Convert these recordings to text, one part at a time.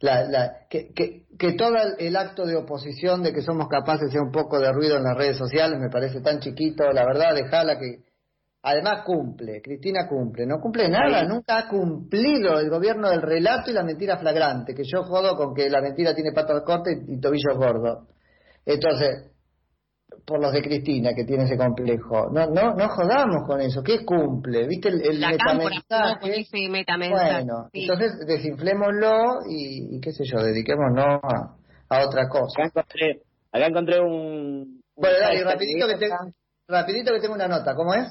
la, la, que, que, que todo el acto de oposición de que somos capaces hacer un poco de ruido en las redes sociales me parece tan chiquito, la verdad, dejala que además cumple, Cristina cumple, no cumple nada, nunca ha cumplido el gobierno del relato y la mentira flagrante, que yo jodo con que la mentira tiene patas cortas y, y tobillos gordos. Entonces, por los de Cristina que tiene ese complejo. No, no, no jodamos con eso. ¿Qué cumple? ¿Viste el, el metamensaje? Bueno, entonces desinflémoslo y, qué sé yo, dediquémonos a, a otra cosa. Acá encontré, acá encontré un... Bueno, dale, rapidito que, rapidito que tengo una nota. ¿Cómo es?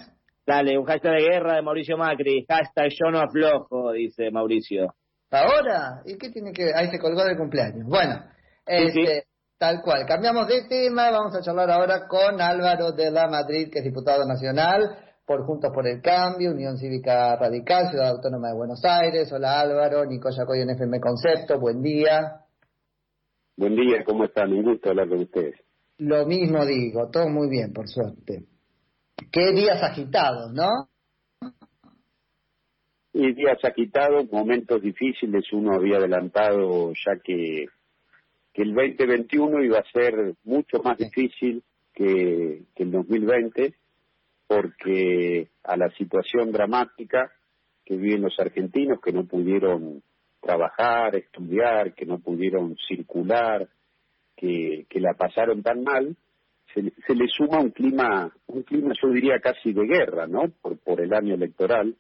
Dale, un hashtag de guerra de Mauricio Macri. Hashtag yo no aflojo, dice Mauricio. ¿Ahora? ¿Y qué tiene que...? Ahí se colgó del cumpleaños. Bueno, este... Tal cual. Cambiamos de tema. Vamos a charlar ahora con Álvaro de la Madrid, que es diputado nacional por Juntos por el Cambio, Unión Cívica Radical, Ciudad Autónoma de Buenos Aires. Hola Álvaro, Nico Yacoy en FM Concepto. Buen día. Buen día, ¿cómo están? Un gusto hablar con ustedes. Lo mismo digo, todo muy bien, por suerte. Qué días agitados, ¿no? Y días agitados, momentos difíciles, uno había adelantado ya que que el 2021 iba a ser mucho más difícil que, el 2020 porque a la situación dramática que viven los argentinos que no pudieron trabajar, estudiar, que no pudieron circular, que, que la pasaron tan mal, se, se, le suma un clima, un clima yo diría casi de guerra, ¿no? Por, por el año electoral.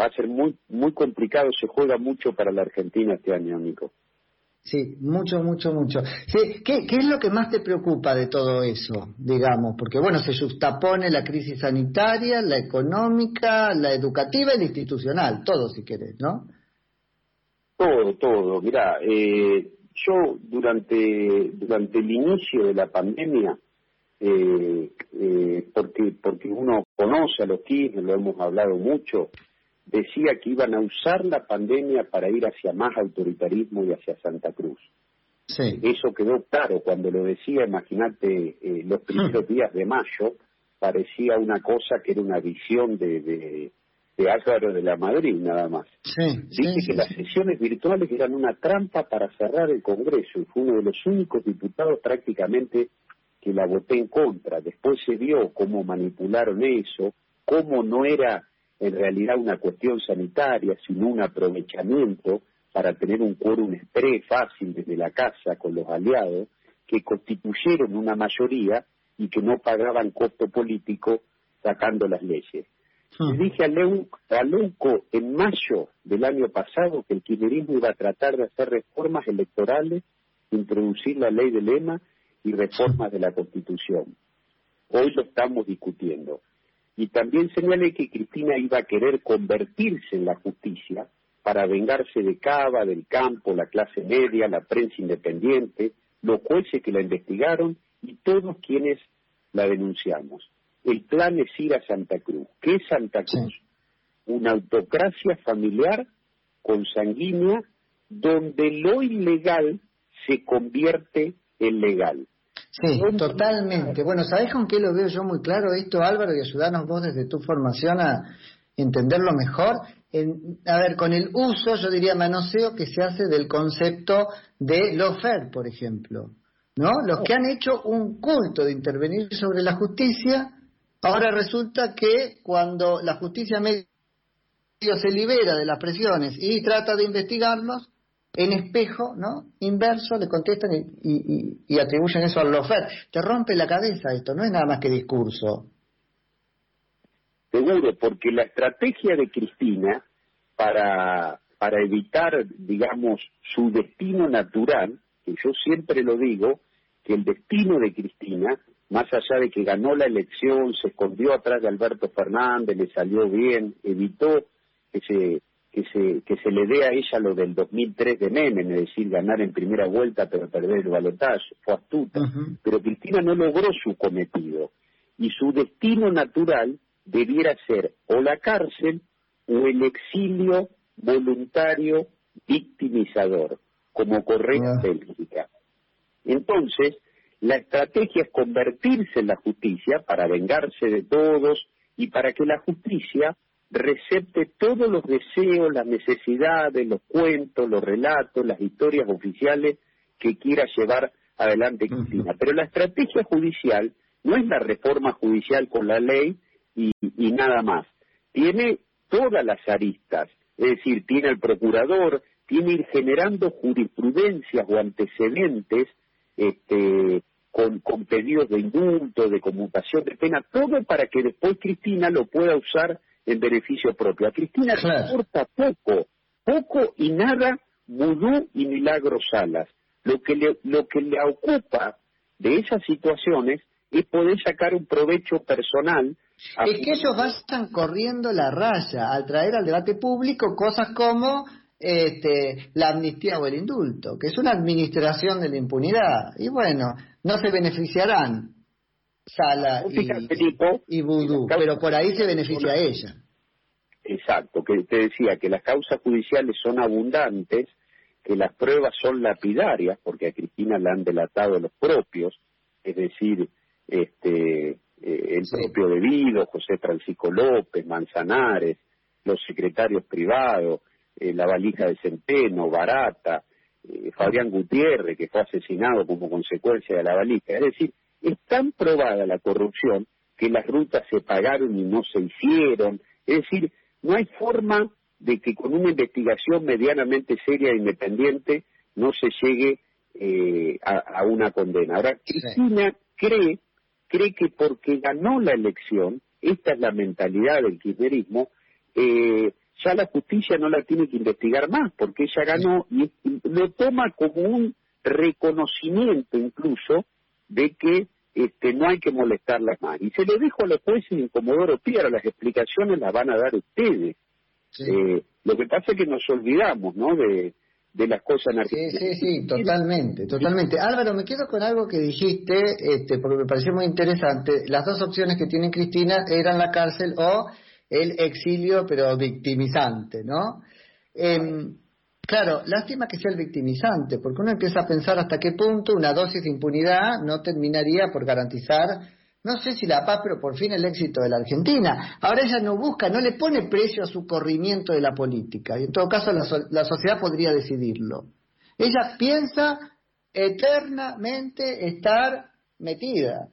Va a ser muy, muy complicado, se juega mucho para la Argentina este año, Nico. Sí, mucho, mucho, mucho. Sí, ¿qué, ¿Qué es lo que más te preocupa de todo eso, digamos? Porque, bueno, se justapone la crisis sanitaria, la económica, la educativa y la institucional, todo si querés, ¿no? Todo, todo. Mira, eh, yo durante, durante el inicio de la pandemia, eh, eh, porque, porque uno conoce a los Kirchner, lo hemos hablado mucho, decía que iban a usar la pandemia para ir hacia más autoritarismo y hacia Santa Cruz. Sí. Eso quedó claro cuando lo decía, imagínate, eh, los primeros días de mayo, parecía una cosa que era una visión de, de, de Álvaro de la Madrid, nada más. Sí, Dice que las sesiones virtuales eran una trampa para cerrar el Congreso y fue uno de los únicos diputados prácticamente que la voté en contra. Después se vio cómo manipularon eso, cómo no era en realidad una cuestión sanitaria, sino un aprovechamiento para tener un quórum express fácil desde la casa con los aliados, que constituyeron una mayoría y que no pagaban costo político sacando las leyes. Hmm. Le dije a, Leuco en mayo del año pasado que el kirchnerismo iba a tratar de hacer reformas electorales, introducir la ley de lema y reformas de la Constitución. Hoy lo estamos discutiendo y también señalé que Cristina iba a querer convertirse en la justicia para vengarse de Cava, del campo, la clase media, la prensa independiente, los jueces que la investigaron y todos quienes la denunciamos. El plan es ir a Santa Cruz. ¿Qué es Santa Cruz? Una autocracia familiar consanguínea donde lo ilegal se convierte en legal. Sí, totalmente. Bueno, ¿sabés con qué lo veo yo muy claro esto, Álvaro? Y ayudarnos vos desde tu formación a entenderlo mejor. a ver, con el uso, yo diría manoseo, que se hace del concepto de fair, por ejemplo. ¿No? Los que han hecho un culto de intervenir sobre la justicia, ahora resulta que cuando la justicia medio se libera de las presiones y trata de investigarlos, en espejo, ¿no? Inverso, le contestan y, atribuyen eso al lofer. Te rompe la cabeza esto, no es nada más que discurso. Seguro, porque la estrategia de Cristina para, para evitar, digamos, su destino natural, que yo siempre lo digo, que el destino de Cristina, más allá de que ganó la elección, se escondió atrás de Alberto Fernández, le salió bien, evitó que se que se, que se le dé a ella lo del 2003 de Menem, es decir, ganar en primera vuelta pero perder el balotaje, fue astuta. Pero Cristina no logró su cometido y su destino natural debiera ser o la cárcel o el exilio voluntario victimizador, como ocurre en Bélgica. Entonces, la estrategia es convertirse en la justicia para vengarse de todos y para que la justicia recepte todos los deseos, las necesidades, los cuentos, los relatos, las historias oficiales que quiera llevar adelante Cristina. Pero la estrategia judicial no es la reforma judicial con la ley y, y nada más. Tiene todas las aristas, es decir, tiene el procurador, tiene ir generando jurisprudencias o antecedentes este, con, con pedidos de indulto, de conmutación de pena, todo para que después Cristina lo pueda usar en beneficio propio. A Cristina le importa poco, poco y nada vudú y milagros salas. Lo que le, lo que le ocupa de esas situaciones es poder sacar un provecho personal. Es que ellos vayan corriendo la raya al traer al debate público cosas como este, la amnistía o el indulto, que es una administración de la impunidad. Y bueno, no se beneficiarán Sala y, y Vudú, pero por ahí se beneficia ella. Exacto, que te decía que las causas judiciales son abundantes, que las pruebas son lapidarias, porque a Cristina la han delatado los propios, es decir, este, eh, el propio Debido, José Francisco López, Manzanares, los secretarios privados, eh, la valija de Centeno, Barata, eh, Fabián Gutiérrez, que fue asesinado como consecuencia de la valija. Es decir, es tan probada la corrupción que las rutas se pagaron y no se hicieron. Es decir, no hay forma de que con una investigación medianamente seria e independiente no se llegue eh, a, una condena. Ahora, Cristina cree, cree que porque ganó la elección, esta es la mentalidad del kirchnerismo, eh, ya la justicia no la tiene que investigar más, porque ella ganó y lo toma como un reconocimiento incluso de que este, no hay que molestarla más. Y se le dijo a los jueces en Comodoro Piedra, las explicaciones las van a dar ustedes. Eh, lo que pasa es que nos olvidamos, ¿no?, de, de las cosas en Sí, sí, sí, totalmente, totalmente. Álvaro, me quedo con algo que dijiste, este, porque me pareció muy interesante. Las dos opciones que tiene Cristina eran la cárcel o el exilio, pero victimizante, ¿no? Eh, Claro, lástima que sea el victimizante, porque uno empieza a pensar hasta qué punto una dosis de impunidad no terminaría por garantizar, no sé si la paz, pero por fin el éxito de la Argentina. Ahora ella no busca, no le pone precio a su corrimiento de la política, y en todo caso la, la sociedad podría decidirlo. Ella piensa eternamente estar metida.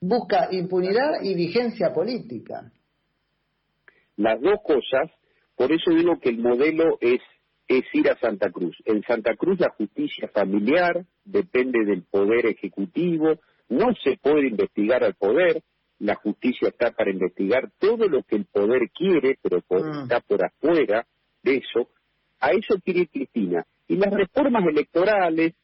Busca impunidad y vigencia política. Las dos cosas por eso digo que el modelo es, es ir a Santa Cruz. En Santa Cruz la justicia familiar depende del poder ejecutivo, no se puede investigar al poder, la justicia está para investigar todo lo que el poder quiere, pero mm. está por afuera de eso. A eso quiere Cristina. Y las reformas electorales,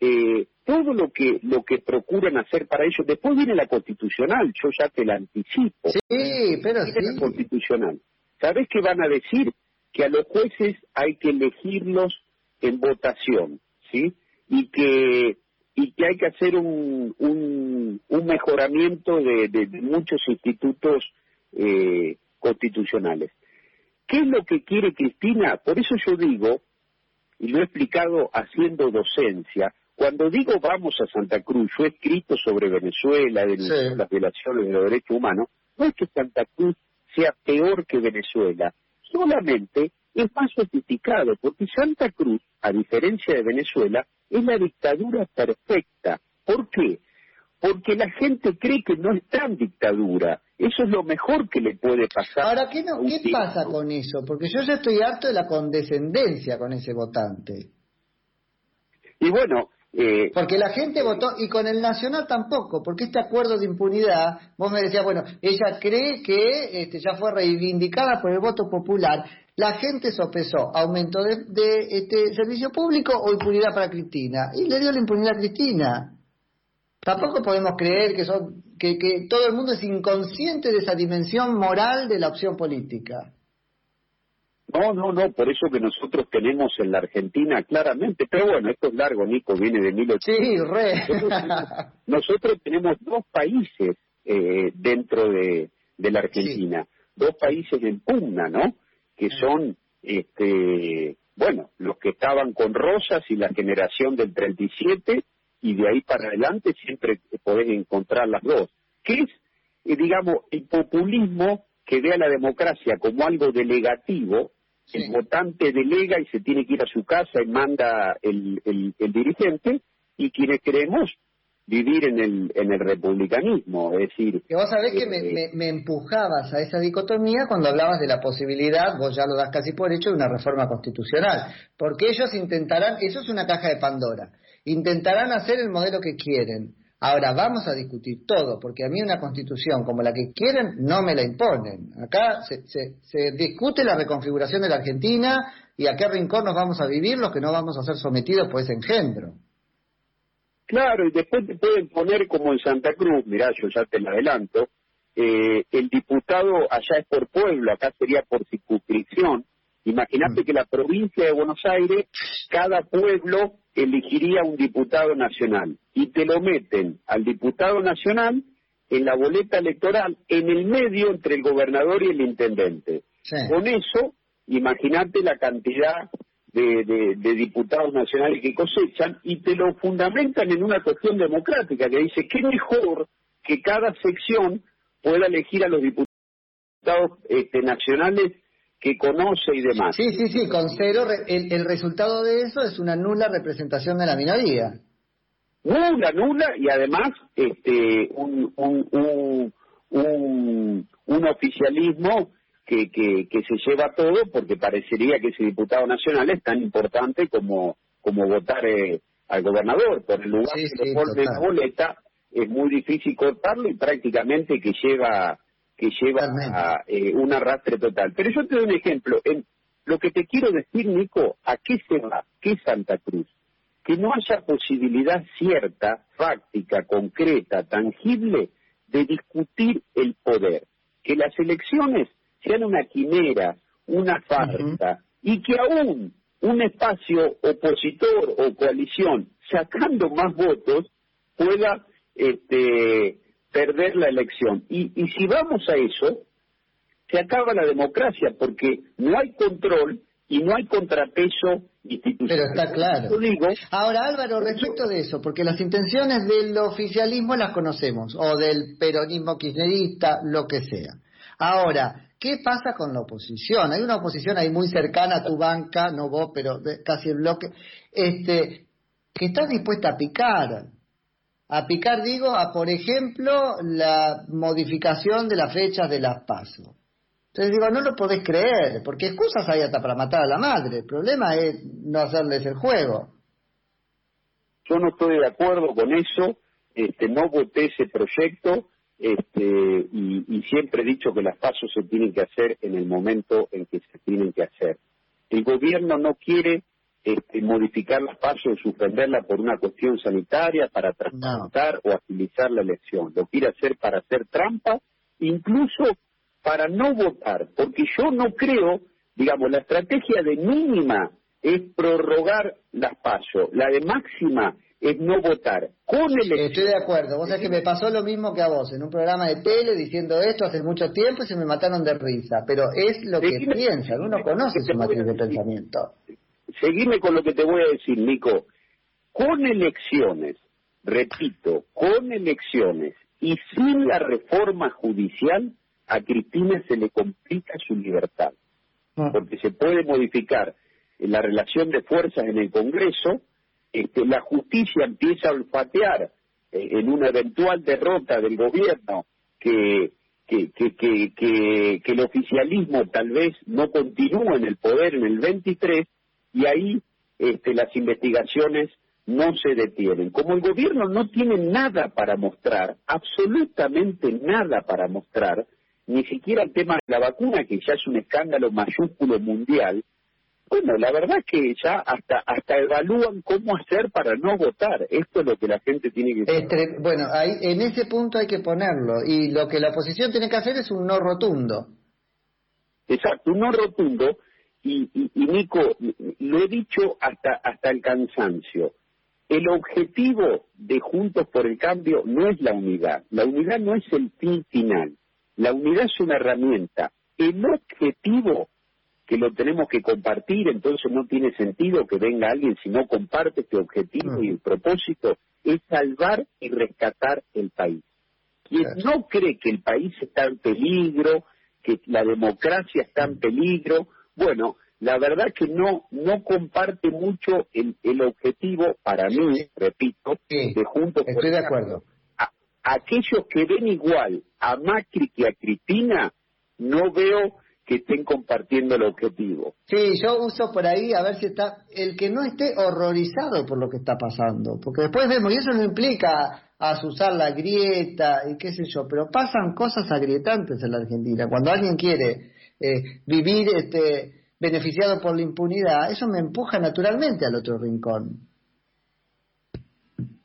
eh, todo lo que lo que procuran hacer para ellos, después viene la constitucional, yo ya te la anticipo. Sí, pero sí. La constitucional. ¿Sabes qué van a decir? Que a los jueces hay que elegirlos en votación, ¿sí? Y que y que hay que hacer un, un, mejoramiento de, muchos institutos eh, constitucionales. ¿Qué es lo que quiere Cristina? Por eso yo digo, y lo he explicado haciendo docencia, cuando digo vamos a Santa Cruz, yo he escrito sobre Venezuela, de las violaciones de los derechos humanos, no es que Santa Cruz sea peor que Venezuela, solamente es más sofisticado, porque Santa Cruz, a diferencia de Venezuela, es la dictadura perfecta. ¿Por qué? Porque la gente cree que no está en dictadura. Eso es lo mejor que le puede pasar. Ahora, ¿qué, no, ¿qué pasa con eso? Porque yo ya estoy harto de la condescendencia con ese votante. Y bueno, eh, porque la gente votó, y con el Nacional tampoco, porque este acuerdo de impunidad, vos me decías, bueno, ella cree que este, ya fue reivindicada por el voto popular. La gente sopesó aumento de, este servicio público o impunidad para Cristina, y le dio la impunidad a Cristina. Tampoco podemos creer que, son, que, que todo el mundo es inconsciente de esa dimensión moral de la opción política. No, no, no, por eso que nosotros tenemos en la Argentina claramente, pero bueno, esto es largo, Nico, viene de 1800. Sí, re. Nosotros, tenemos dos países eh, dentro de, de la Argentina, dos países en pugna, ¿no? Que son, este, bueno, los que estaban con Rosas y la generación del 37, y de ahí para adelante siempre podés encontrar las dos. ¿Qué es, eh, digamos, el populismo que ve a la democracia como algo delegativo, el votante delega y se tiene que ir a su casa y manda el, el, el dirigente, y quienes queremos vivir en el, en el republicanismo, es decir... Que vos sabés que me, me, empujabas a esa dicotomía cuando hablabas de la posibilidad, vos ya lo das casi por hecho, de una reforma constitucional, porque ellos intentarán, eso es una caja de Pandora, intentarán hacer el modelo que quieren. Ahora vamos a discutir todo, porque a mí una constitución como la que quieren no me la imponen. Acá se, se, se discute la reconfiguración de la Argentina y a qué rincón nos vamos a vivir los que no vamos a ser sometidos por ese engendro. Claro, y después te pueden poner como en Santa Cruz, mirá, yo ya te lo adelanto, eh, el diputado allá es por pueblo, acá sería por circunscripción. Imagínate mm. que la provincia de Buenos Aires, cada pueblo elegiría un diputado nacional y te lo meten al diputado nacional en la boleta electoral en el medio entre el gobernador y el intendente. Con eso, imagínate la cantidad de, de, diputados nacionales que cosechan y te lo fundamentan en una cuestión democrática que dice que mejor que cada sección pueda elegir a los diputados este, nacionales que conoce y demás. Sí, sí, sí, con cero, el, el resultado de eso es una nula representación de la minoría. Nula, nula, y además este, un, un, un, un, un oficialismo que, que, que, se lleva todo porque parecería que ese diputado nacional es tan importante como, como votar eh, al gobernador. Por el lugar de la boleta es muy difícil cortarlo y prácticamente que lleva que lleva a, eh, un arrastre total. Pero yo te doy un ejemplo. En, lo que te quiero decir, Nico, ¿a qué se va? ¿Qué Santa Cruz? Que no haya posibilidad cierta, fáctica, concreta, tangible de discutir el poder. Que las elecciones sean una quimera, una farsa, y que aún un espacio opositor o coalición sacando más votos pueda este, perder la elección. Y, y si vamos a eso, se acaba la democracia porque no hay control y no hay contrapeso institucional. Pero está claro. Digo, Ahora, Álvaro, respecto de eso, porque las intenciones del oficialismo las conocemos, o del peronismo kirchnerista, lo que sea. Ahora, ¿qué pasa con la oposición? Hay una oposición ahí muy cercana a tu banca, no vos, pero casi el bloque, este, que está dispuesta a picar. A picar, digo, a, por ejemplo, la modificación de las fechas de las pasos. Entonces digo, no lo podés creer, porque excusas hay hasta para matar a la madre. El problema es no hacerles el juego. Yo no estoy de acuerdo con eso, este, no voté ese proyecto, este, y, siempre he dicho que las pasos se tienen que hacer en el momento en que se tienen que hacer. El gobierno no quiere este, modificar las pasos o suspenderla por una cuestión sanitaria para tratar o agilizar la elección. Lo quiere hacer para hacer trampa, incluso para no votar, porque yo no creo, digamos, la estrategia de mínima es prorrogar las pasos, la de máxima es no votar con el Estoy de acuerdo. Vos sabés que me pasó lo mismo que a vos en un programa de tele diciendo esto hace mucho tiempo y se me mataron de risa. Pero es lo que piensan. Uno conoce su matriz de pensamiento. Seguime con lo que te voy a decir, Nico. Con elecciones, repito, con elecciones y sin la reforma judicial, a Cristina se le complica su libertad. Ah. Porque se puede modificar la relación de fuerzas en el Congreso este, la justicia empieza a olfatear eh, en una eventual derrota del gobierno que, que, que, que, el oficialismo tal vez no continúe en el poder en el 23 y ahí este, las investigaciones no se detienen. Como el gobierno no tiene nada para mostrar, absolutamente nada para mostrar, ni siquiera el tema de la vacuna, que ya es un escándalo mayúsculo mundial, bueno, la verdad es que ya hasta hasta evalúan cómo hacer para no votar. Esto es lo que la gente tiene que hacer. bueno, ahí, en ese punto hay que ponerlo. Y lo que la oposición tiene que hacer es un no rotundo. Exacto, un no rotundo. Y, y, y Nico, lo he dicho hasta, hasta el cansancio. El objetivo de Juntos por el Cambio no es la unidad. La unidad no es el fin final. La unidad es una herramienta. El objetivo que lo tenemos que compartir, entonces no tiene sentido que venga alguien si no comparte este objetivo y el propósito es salvar y rescatar el país. Quien no cree que el país está en peligro, que la democracia está en peligro. Bueno, la verdad que no no comparte mucho el, el objetivo para mí, repito, de Juntos Estoy de acuerdo. aquellos que ven igual a Macri que a Cristina, no veo que estén compartiendo el objetivo. Sí, yo uso por ahí a ver si está el que no esté horrorizado por lo que está pasando, porque después vemos, y eso no implica asusar la grieta y qué sé yo, pero pasan cosas agrietantes en la Argentina. Cuando alguien quiere eh, vivir este beneficiado por la impunidad, eso me empuja naturalmente al otro rincón.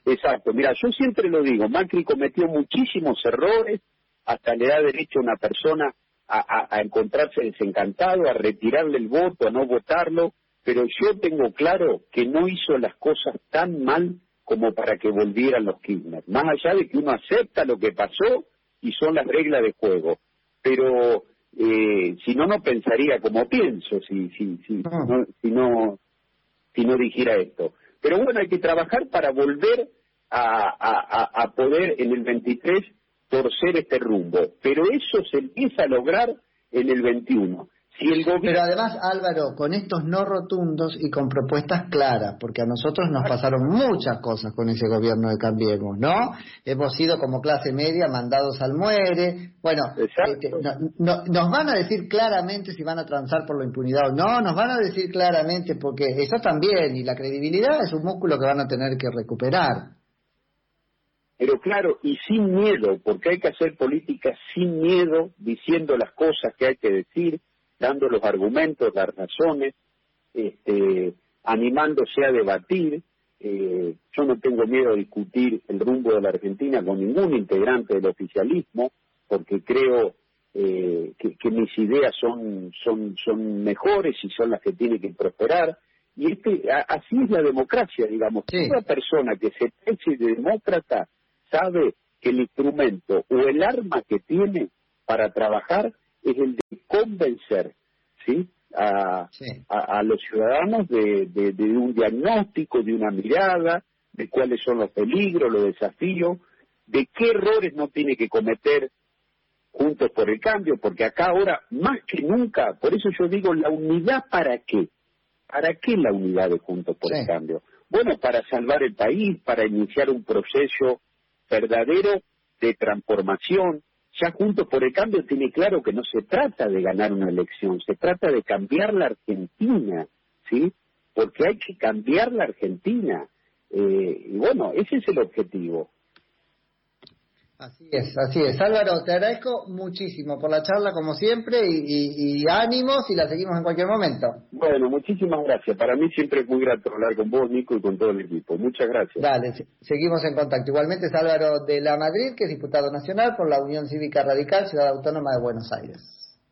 Exacto, mira, yo siempre lo digo, Macri cometió muchísimos errores, hasta le da derecho a una persona a, encontrarse desencantado, a retirarle el voto, a no votarlo, pero yo tengo claro que no hizo las cosas tan mal como para que volvieran los Kirchner, más allá de que uno acepta lo que pasó y son las reglas de juego, pero no, no pensaría como pienso, si, si, si, ah. no, si, no, si no dijera esto. Pero bueno, hay que trabajar para volver a, a, a poder en el 23 torcer este rumbo. Pero eso se empieza a lograr en el 21. Pero además, Álvaro, con estos no rotundos y con propuestas claras, porque a nosotros nos pasaron muchas cosas con ese gobierno de Cambiemos, ¿no? Hemos sido como clase media mandados al muere. Bueno, este, nos van a decir claramente si van a transar por la impunidad o no, nos van a decir claramente porque eso también, y la credibilidad es un músculo que van a tener que recuperar. Pero claro, y sin miedo, porque hay que hacer política sin miedo, diciendo las cosas que hay que decir, dando los argumentos, las razones, este, animándose a debatir. Eh, yo no tengo miedo a discutir el rumbo de la Argentina con ningún integrante del oficialismo, porque creo eh, que, mis ideas son, son, son mejores y son las que tienen que prosperar. Y este, así es la democracia, digamos. Una persona que se eche de demócrata sabe que el instrumento o el arma que tiene para trabajar es el de convencer ¿sí? A, a, los ciudadanos de, de, un diagnóstico, de una mirada, de cuáles son los peligros, los desafíos, de qué errores no tiene que cometer juntos por el cambio, porque acá ahora más que nunca, por eso yo digo la unidad para qué, para qué la unidad de juntos por el cambio. Bueno, para salvar el país, para iniciar un proceso verdadero de transformación, ya Juntos por el Cambio tiene claro que no se trata de ganar una elección, se trata de cambiar la Argentina, ¿sí? Porque hay que cambiar la Argentina. Eh, y bueno, ese es el objetivo. Así es, así es. Álvaro, te agradezco muchísimo por la charla como siempre y, ánimos y la seguimos en cualquier momento. Bueno, muchísimas gracias. Para mí siempre es muy grato hablar con vos, Nico, y con todo el equipo. Muchas gracias. Dale, seguimos en contacto. Igualmente es Álvaro de la Madrid, que es diputado nacional por la Unión Cívica Radical, Ciudad Autónoma de Buenos Aires.